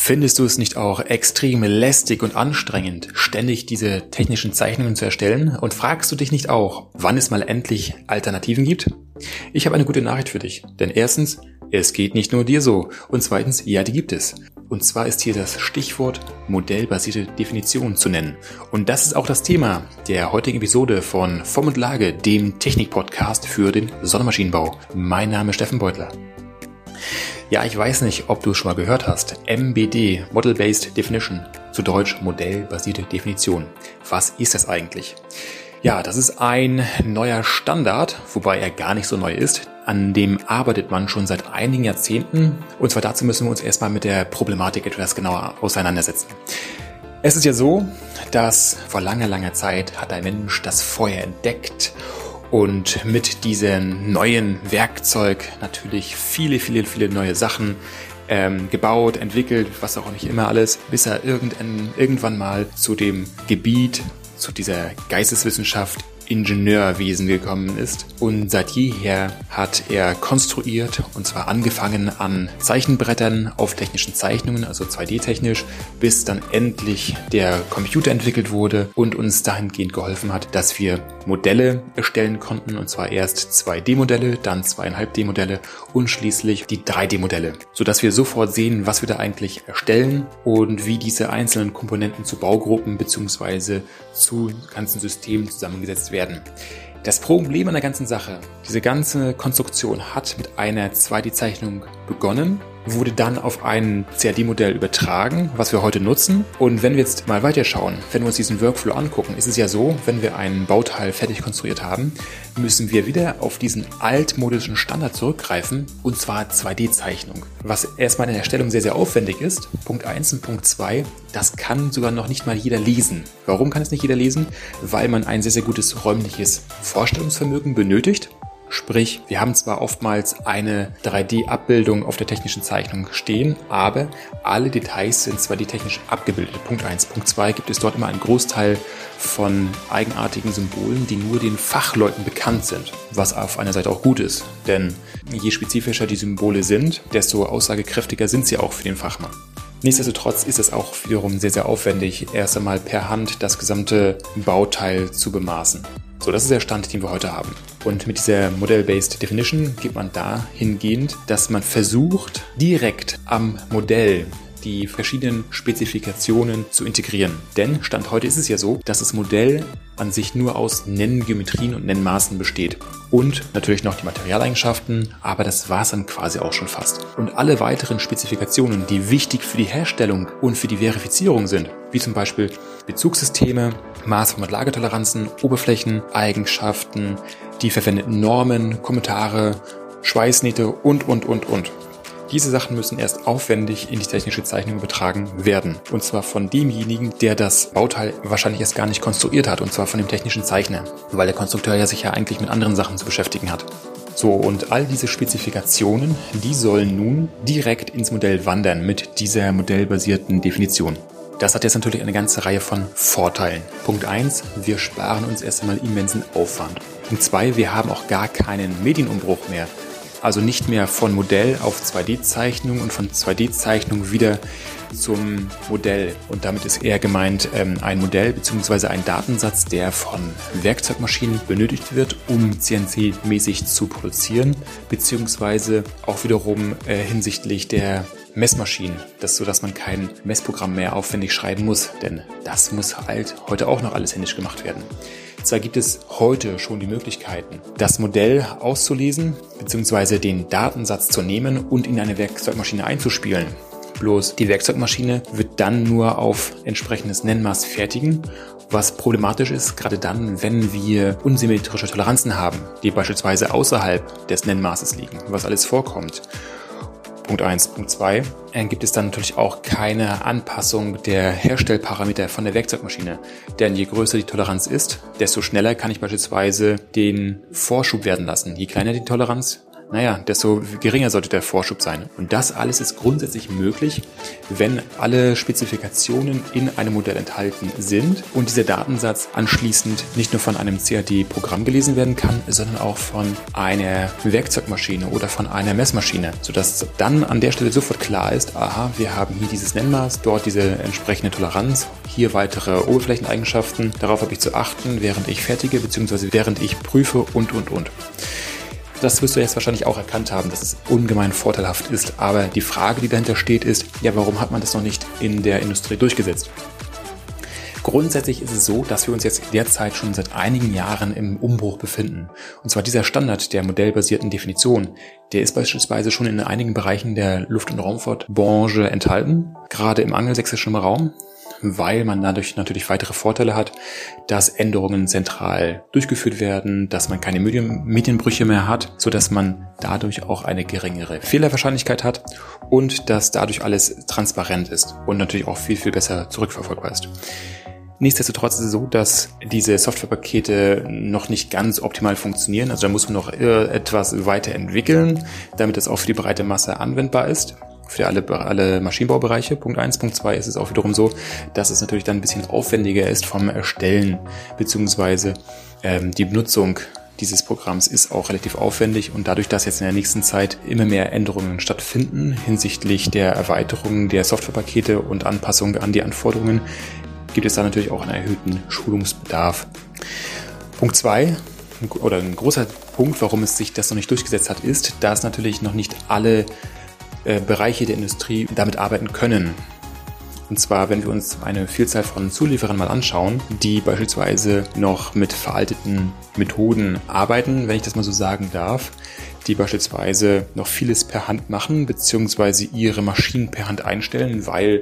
Findest du es nicht auch extrem lästig und anstrengend, ständig diese technischen Zeichnungen zu erstellen? Und fragst du dich nicht auch, wann es mal endlich Alternativen gibt? Ich habe eine gute Nachricht für dich. Denn erstens, es geht nicht nur dir so. Und zweitens, ja, die gibt es. Und zwar ist hier das Stichwort modellbasierte Definition zu nennen. Und das ist auch das Thema der heutigen Episode von Form und Lage, dem Technik-Podcast für den Sondermaschinenbau. Mein Name ist Steffen Beutler. Ja, ich weiß nicht, ob du es schon mal gehört hast. MBD, Model-Based Definition, zu Deutsch modellbasierte Definition. Was ist das eigentlich? Ja, das ist ein neuer Standard, wobei er gar nicht so neu ist. An dem arbeitet man schon seit einigen Jahrzehnten. Und zwar dazu müssen wir uns erstmal mit der Problematik etwas genauer auseinandersetzen. Es ist ja so, dass vor langer, langer Zeit hat ein Mensch das Feuer entdeckt und mit diesem neuen Werkzeug natürlich viele, viele, viele neue Sachen ähm, gebaut, entwickelt, was auch nicht immer alles, bis er irgendwann, irgendwann mal zu dem Gebiet, zu dieser Geisteswissenschaft Ingenieurwesen gekommen ist. Und seit jeher hat er konstruiert, und zwar angefangen an Zeichenbrettern auf technischen Zeichnungen, also 2D-technisch, bis dann endlich der Computer entwickelt wurde und uns dahingehend geholfen hat, dass wir Modelle erstellen konnten, und zwar erst 2D-Modelle, dann 2,5D-Modelle und schließlich die 3D-Modelle, sodass wir sofort sehen, was wir da eigentlich erstellen und wie diese einzelnen Komponenten zu Baugruppen bzw. zu ganzen Systemen zusammengesetzt werden. Das Problem an der ganzen Sache, diese ganze Konstruktion hat mit einer 2D-Zeichnung begonnen wurde dann auf ein CAD-Modell übertragen, was wir heute nutzen. Und wenn wir jetzt mal weiterschauen, wenn wir uns diesen Workflow angucken, ist es ja so, wenn wir ein Bauteil fertig konstruiert haben, müssen wir wieder auf diesen altmodischen Standard zurückgreifen, und zwar 2D-Zeichnung. Was erstmal in der Erstellung sehr, sehr aufwendig ist. Punkt 1 und Punkt 2, das kann sogar noch nicht mal jeder lesen. Warum kann es nicht jeder lesen? Weil man ein sehr, sehr gutes räumliches Vorstellungsvermögen benötigt. Sprich, wir haben zwar oftmals eine 3D-Abbildung auf der technischen Zeichnung stehen, aber alle Details sind zwar die technisch abgebildet. Punkt 1. Punkt 2 gibt es dort immer einen Großteil von eigenartigen Symbolen, die nur den Fachleuten bekannt sind, was auf einer Seite auch gut ist. Denn je spezifischer die Symbole sind, desto aussagekräftiger sind sie auch für den Fachmann. Nichtsdestotrotz ist es auch wiederum sehr, sehr aufwendig, erst einmal per Hand das gesamte Bauteil zu bemaßen. So, das ist der Stand, den wir heute haben. Und mit dieser Model-Based Definition geht man dahingehend, dass man versucht, direkt am Modell die verschiedenen Spezifikationen zu integrieren. Denn Stand heute ist es ja so, dass das Modell an sich nur aus Nenngeometrien und Nennmaßen besteht. Und natürlich noch die Materialeigenschaften, aber das war es dann quasi auch schon fast. Und alle weiteren Spezifikationen, die wichtig für die Herstellung und für die Verifizierung sind, wie zum Beispiel Bezugssysteme, Maß- und Lagertoleranzen, Oberflächen, Eigenschaften, die verwendeten Normen, Kommentare, Schweißnähte und, und, und, und. Diese Sachen müssen erst aufwendig in die technische Zeichnung übertragen werden. Und zwar von demjenigen, der das Bauteil wahrscheinlich erst gar nicht konstruiert hat. Und zwar von dem technischen Zeichner. Weil der Konstrukteur ja sich ja eigentlich mit anderen Sachen zu beschäftigen hat. So, und all diese Spezifikationen, die sollen nun direkt ins Modell wandern mit dieser modellbasierten Definition. Das hat jetzt natürlich eine ganze Reihe von Vorteilen. Punkt eins: wir sparen uns erst einmal immensen Aufwand. Punkt zwei: wir haben auch gar keinen Medienumbruch mehr. Also nicht mehr von Modell auf 2D-Zeichnung und von 2D-Zeichnung wieder zum Modell. Und damit ist eher gemeint ähm, ein Modell bzw. ein Datensatz, der von Werkzeugmaschinen benötigt wird, um CNC-mäßig zu produzieren, beziehungsweise auch wiederum äh, hinsichtlich der Messmaschinen, das so, dass man kein Messprogramm mehr aufwendig schreiben muss, denn das muss halt heute auch noch alles händisch gemacht werden. Zwar gibt es heute schon die Möglichkeiten, das Modell auszulesen bzw. den Datensatz zu nehmen und in eine Werkzeugmaschine einzuspielen. Bloß die Werkzeugmaschine wird dann nur auf entsprechendes Nennmaß fertigen, was problematisch ist, gerade dann, wenn wir unsymmetrische Toleranzen haben, die beispielsweise außerhalb des Nennmaßes liegen, was alles vorkommt. Punkt 1. Punkt 2. Äh, gibt es dann natürlich auch keine Anpassung der Herstellparameter von der Werkzeugmaschine. Denn je größer die Toleranz ist, desto schneller kann ich beispielsweise den Vorschub werden lassen. Je kleiner die Toleranz, naja, desto geringer sollte der Vorschub sein. Und das alles ist grundsätzlich möglich, wenn alle Spezifikationen in einem Modell enthalten sind und dieser Datensatz anschließend nicht nur von einem CAD-Programm gelesen werden kann, sondern auch von einer Werkzeugmaschine oder von einer Messmaschine, sodass dann an der Stelle sofort klar ist, aha, wir haben hier dieses Nennmaß, dort diese entsprechende Toleranz, hier weitere Oberflächeneigenschaften, darauf habe ich zu achten, während ich fertige bzw. während ich prüfe und und und. Das wirst du jetzt wahrscheinlich auch erkannt haben, dass es ungemein vorteilhaft ist. Aber die Frage, die dahinter steht, ist, ja, warum hat man das noch nicht in der Industrie durchgesetzt? Grundsätzlich ist es so, dass wir uns jetzt derzeit schon seit einigen Jahren im Umbruch befinden. Und zwar dieser Standard der modellbasierten Definition, der ist beispielsweise schon in einigen Bereichen der Luft- und Raumfahrtbranche enthalten, gerade im angelsächsischen Raum weil man dadurch natürlich weitere Vorteile hat, dass Änderungen zentral durchgeführt werden, dass man keine Medien Medienbrüche mehr hat, so dass man dadurch auch eine geringere Fehlerwahrscheinlichkeit hat und dass dadurch alles transparent ist und natürlich auch viel, viel besser zurückverfolgbar ist. Nichtsdestotrotz ist es so, dass diese Softwarepakete noch nicht ganz optimal funktionieren. Also da muss man noch äh, etwas weiterentwickeln, damit es auch für die breite Masse anwendbar ist für alle, alle Maschinenbaubereiche. Punkt eins, Punkt zwei ist es auch wiederum so, dass es natürlich dann ein bisschen aufwendiger ist vom Erstellen, beziehungsweise ähm, die Benutzung dieses Programms ist auch relativ aufwendig und dadurch, dass jetzt in der nächsten Zeit immer mehr Änderungen stattfinden hinsichtlich der Erweiterung der Softwarepakete und Anpassung an die Anforderungen, gibt es da natürlich auch einen erhöhten Schulungsbedarf. Punkt zwei oder ein großer Punkt, warum es sich das noch nicht durchgesetzt hat, ist, dass natürlich noch nicht alle äh, Bereiche der Industrie damit arbeiten können. Und zwar, wenn wir uns eine Vielzahl von Zulieferern mal anschauen, die beispielsweise noch mit veralteten Methoden arbeiten, wenn ich das mal so sagen darf, die beispielsweise noch vieles per Hand machen, beziehungsweise ihre Maschinen per Hand einstellen, weil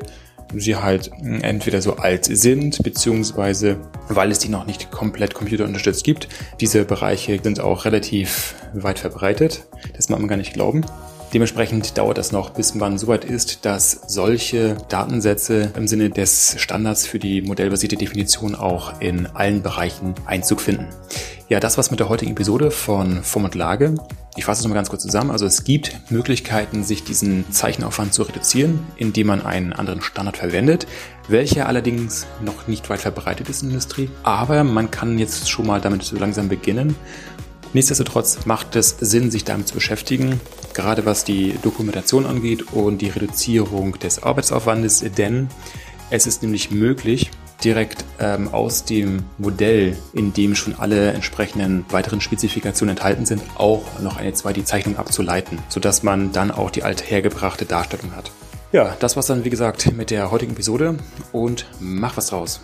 sie halt entweder so alt sind, beziehungsweise weil es die noch nicht komplett computerunterstützt gibt. Diese Bereiche sind auch relativ weit verbreitet. Das mag man gar nicht glauben. Dementsprechend dauert das noch, bis man soweit ist, dass solche Datensätze im Sinne des Standards für die modellbasierte Definition auch in allen Bereichen Einzug finden. Ja, das war's mit der heutigen Episode von Form und Lage. Ich fasse es nochmal ganz kurz zusammen. Also es gibt Möglichkeiten, sich diesen Zeichenaufwand zu reduzieren, indem man einen anderen Standard verwendet, welcher allerdings noch nicht weit verbreitet ist in der Industrie. Aber man kann jetzt schon mal damit so langsam beginnen Nichtsdestotrotz macht es Sinn, sich damit zu beschäftigen, gerade was die Dokumentation angeht und die Reduzierung des Arbeitsaufwandes, denn es ist nämlich möglich, direkt ähm, aus dem Modell, in dem schon alle entsprechenden weiteren Spezifikationen enthalten sind, auch noch eine 2D-Zeichnung abzuleiten, sodass man dann auch die althergebrachte Darstellung hat. Ja, das war's dann wie gesagt mit der heutigen Episode und mach was draus.